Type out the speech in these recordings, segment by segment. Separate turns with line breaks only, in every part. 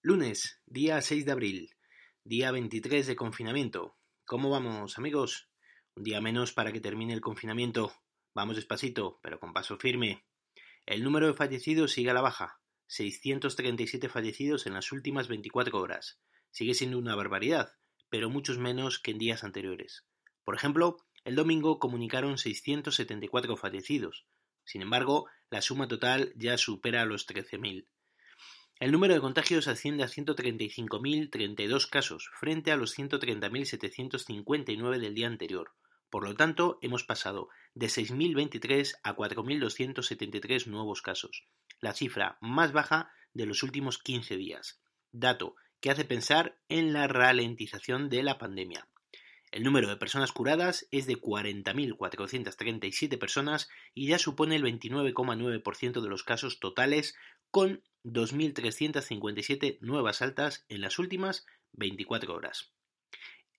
Lunes, día 6 de abril, día 23 de confinamiento. ¿Cómo vamos, amigos? Un día menos para que termine el confinamiento. Vamos despacito, pero con paso firme. El número de fallecidos sigue a la baja. 637 fallecidos en las últimas 24 horas. Sigue siendo una barbaridad, pero muchos menos que en días anteriores. Por ejemplo, el domingo comunicaron 674 fallecidos. Sin embargo, la suma total ya supera los 13.000. El número de contagios asciende a 135.032 casos, frente a los 130.759 del día anterior. Por lo tanto, hemos pasado de 6.023 a 4.273 nuevos casos, la cifra más baja de los últimos 15 días, dato que hace pensar en la ralentización de la pandemia. El número de personas curadas es de 40.437 personas y ya supone el 29,9% de los casos totales, con 2.357 nuevas altas en las últimas 24 horas.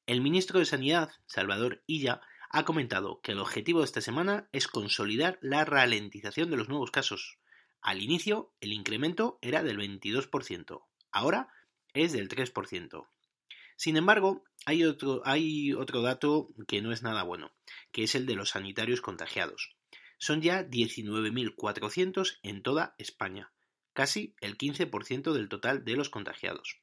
El ministro de Sanidad, Salvador Illa, ha comentado que el objetivo de esta semana es consolidar la ralentización de los nuevos casos. Al inicio, el incremento era del 22%, ahora es del 3%. Sin embargo, hay otro, hay otro dato que no es nada bueno, que es el de los sanitarios contagiados. Son ya 19.400 en toda España, casi el 15% del total de los contagiados.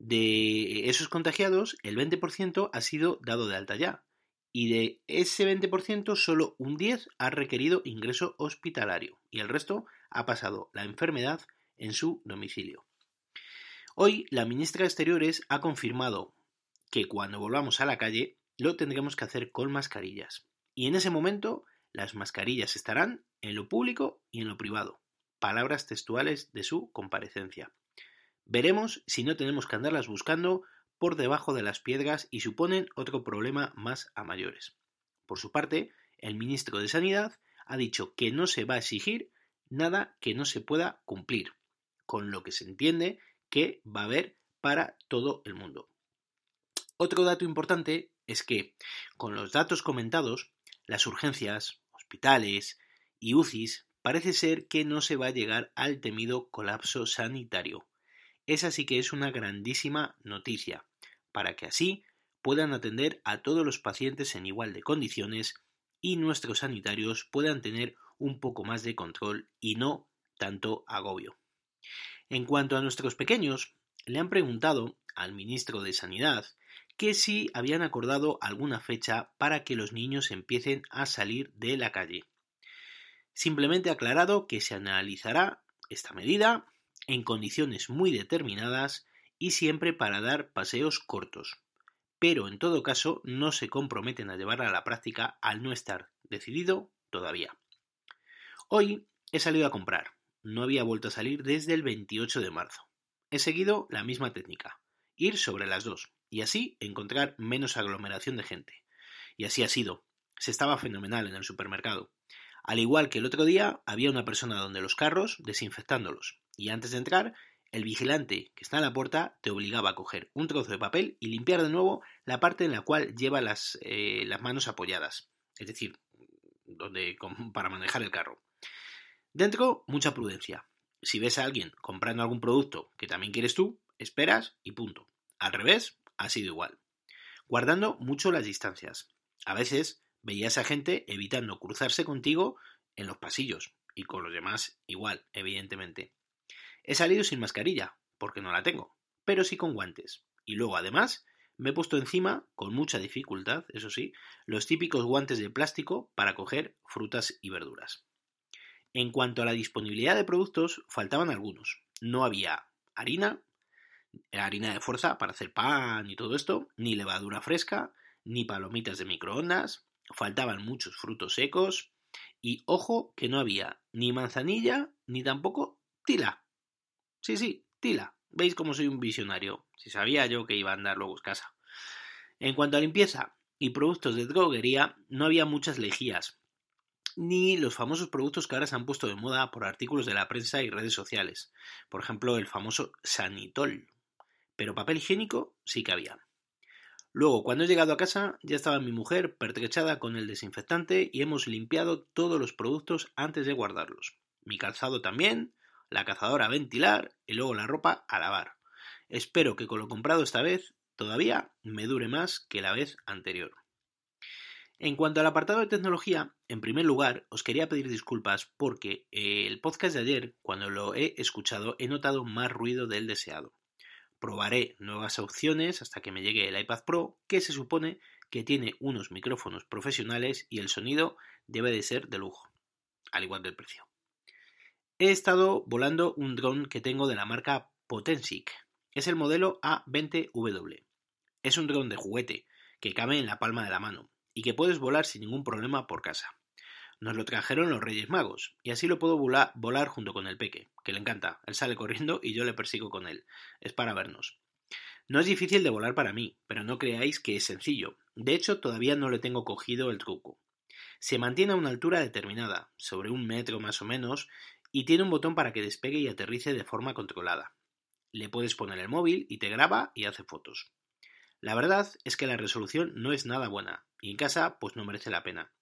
De esos contagiados, el 20% ha sido dado de alta ya, y de ese 20% solo un 10% ha requerido ingreso hospitalario, y el resto ha pasado la enfermedad en su domicilio. Hoy la ministra de Exteriores ha confirmado que cuando volvamos a la calle lo tendremos que hacer con mascarillas. Y en ese momento las mascarillas estarán en lo público y en lo privado. Palabras textuales de su comparecencia. Veremos si no tenemos que andarlas buscando por debajo de las piedras y suponen otro problema más a mayores. Por su parte, el ministro de Sanidad ha dicho que no se va a exigir nada que no se pueda cumplir, con lo que se entiende que va a haber para todo el mundo. Otro dato importante es que, con los datos comentados, las urgencias, hospitales y UCIs parece ser que no se va a llegar al temido colapso sanitario. Esa sí que es una grandísima noticia, para que así puedan atender a todos los pacientes en igual de condiciones y nuestros sanitarios puedan tener un poco más de control y no tanto agobio. En cuanto a nuestros pequeños, le han preguntado al ministro de Sanidad que si habían acordado alguna fecha para que los niños empiecen a salir de la calle. Simplemente aclarado que se analizará esta medida en condiciones muy determinadas y siempre para dar paseos cortos. Pero en todo caso no se comprometen a llevarla a la práctica al no estar decidido todavía. Hoy he salido a comprar no había vuelto a salir desde el 28 de marzo. He seguido la misma técnica, ir sobre las dos, y así encontrar menos aglomeración de gente. Y así ha sido. Se estaba fenomenal en el supermercado. Al igual que el otro día, había una persona donde los carros desinfectándolos, y antes de entrar, el vigilante que está en la puerta te obligaba a coger un trozo de papel y limpiar de nuevo la parte en la cual lleva las, eh, las manos apoyadas, es decir, donde, para manejar el carro. Dentro, mucha prudencia. Si ves a alguien comprando algún producto que también quieres tú, esperas y punto. Al revés, ha sido igual. Guardando mucho las distancias. A veces veías a gente evitando cruzarse contigo en los pasillos y con los demás igual, evidentemente. He salido sin mascarilla, porque no la tengo, pero sí con guantes. Y luego, además, me he puesto encima, con mucha dificultad, eso sí, los típicos guantes de plástico para coger frutas y verduras. En cuanto a la disponibilidad de productos, faltaban algunos. No había harina, harina de fuerza para hacer pan y todo esto, ni levadura fresca, ni palomitas de microondas, faltaban muchos frutos secos y ojo que no había ni manzanilla ni tampoco tila. Sí, sí, tila. ¿Veis cómo soy un visionario? Si sabía yo que iba a andar luego en casa. En cuanto a limpieza y productos de droguería, no había muchas lejías, ni los famosos productos que ahora se han puesto de moda por artículos de la prensa y redes sociales. Por ejemplo, el famoso Sanitol. Pero papel higiénico sí que había. Luego, cuando he llegado a casa, ya estaba mi mujer pertrechada con el desinfectante y hemos limpiado todos los productos antes de guardarlos. Mi calzado también, la cazadora a ventilar y luego la ropa a lavar. Espero que con lo comprado esta vez todavía me dure más que la vez anterior. En cuanto al apartado de tecnología, en primer lugar os quería pedir disculpas porque eh, el podcast de ayer, cuando lo he escuchado, he notado más ruido del deseado. Probaré nuevas opciones hasta que me llegue el iPad Pro, que se supone que tiene unos micrófonos profesionales y el sonido debe de ser de lujo, al igual del precio. He estado volando un dron que tengo de la marca Potensic. Es el modelo A20W. Es un dron de juguete que cabe en la palma de la mano y que puedes volar sin ningún problema por casa. Nos lo trajeron los Reyes Magos, y así lo puedo volar, volar junto con el peque, que le encanta. Él sale corriendo y yo le persigo con él. Es para vernos. No es difícil de volar para mí, pero no creáis que es sencillo. De hecho, todavía no le tengo cogido el truco. Se mantiene a una altura determinada, sobre un metro más o menos, y tiene un botón para que despegue y aterrice de forma controlada. Le puedes poner el móvil y te graba y hace fotos. La verdad es que la resolución no es nada buena, y en casa pues no merece la pena.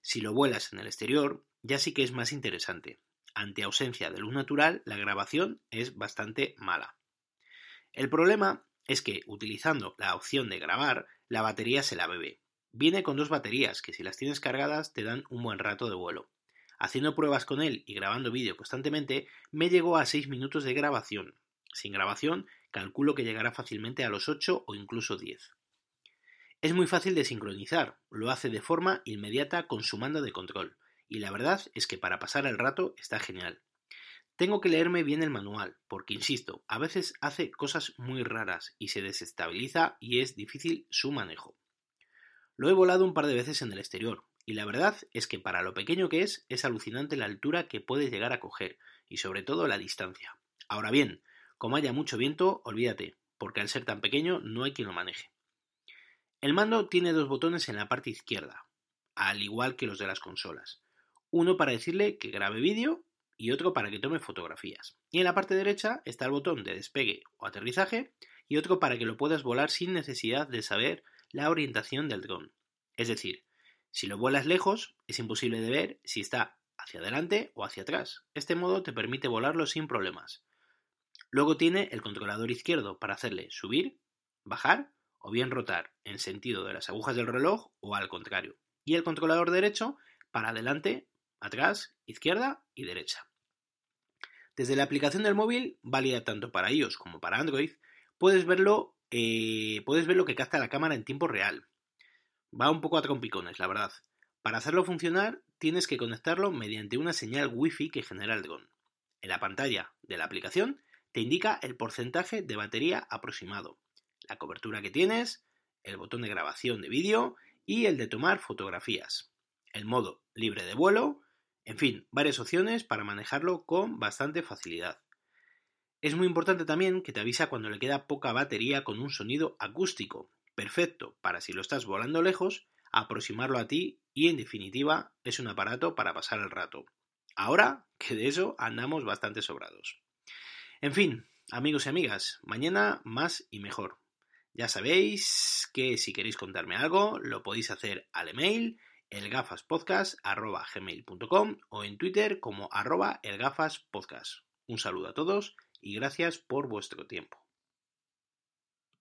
Si lo vuelas en el exterior, ya sí que es más interesante. Ante ausencia de luz natural, la grabación es bastante mala. El problema es que, utilizando la opción de grabar, la batería se la bebe. Viene con dos baterías que si las tienes cargadas te dan un buen rato de vuelo. Haciendo pruebas con él y grabando vídeo constantemente, me llegó a 6 minutos de grabación. Sin grabación, calculo que llegará fácilmente a los 8 o incluso 10. Es muy fácil de sincronizar, lo hace de forma inmediata con su mando de control, y la verdad es que para pasar el rato está genial. Tengo que leerme bien el manual, porque insisto, a veces hace cosas muy raras y se desestabiliza y es difícil su manejo. Lo he volado un par de veces en el exterior, y la verdad es que para lo pequeño que es, es alucinante la altura que puede llegar a coger, y sobre todo la distancia. Ahora bien, como haya mucho viento, olvídate, porque al ser tan pequeño no hay quien lo maneje. El mando tiene dos botones en la parte izquierda, al igual que los de las consolas. Uno para decirle que grabe vídeo y otro para que tome fotografías. Y en la parte derecha está el botón de despegue o aterrizaje y otro para que lo puedas volar sin necesidad de saber la orientación del dron. Es decir, si lo vuelas lejos, es imposible de ver si está hacia adelante o hacia atrás. Este modo te permite volarlo sin problemas. Luego tiene el controlador izquierdo para hacerle subir, bajar o bien rotar en sentido de las agujas del reloj o al contrario. Y el controlador derecho para adelante, atrás, izquierda y derecha. Desde la aplicación del móvil, válida tanto para iOS como para Android, puedes verlo, eh, puedes ver lo que capta la cámara en tiempo real. Va un poco a trompicones, la verdad. Para hacerlo funcionar, tienes que conectarlo mediante una señal Wi-Fi que genera el dron. En la pantalla de la aplicación te indica el porcentaje de batería aproximado, la cobertura que tienes, el botón de grabación de vídeo y el de tomar fotografías, el modo libre de vuelo, en fin, varias opciones para manejarlo con bastante facilidad. Es muy importante también que te avisa cuando le queda poca batería con un sonido acústico, perfecto para si lo estás volando lejos, aproximarlo a ti y en definitiva es un aparato para pasar el rato. Ahora que de eso andamos bastante sobrados. En fin, amigos y amigas, mañana más y mejor. Ya sabéis que si queréis contarme algo, lo podéis hacer al email elgafaspodcast.gmail.com o en Twitter como arroba elgafaspodcast. Un saludo a todos y gracias por vuestro tiempo.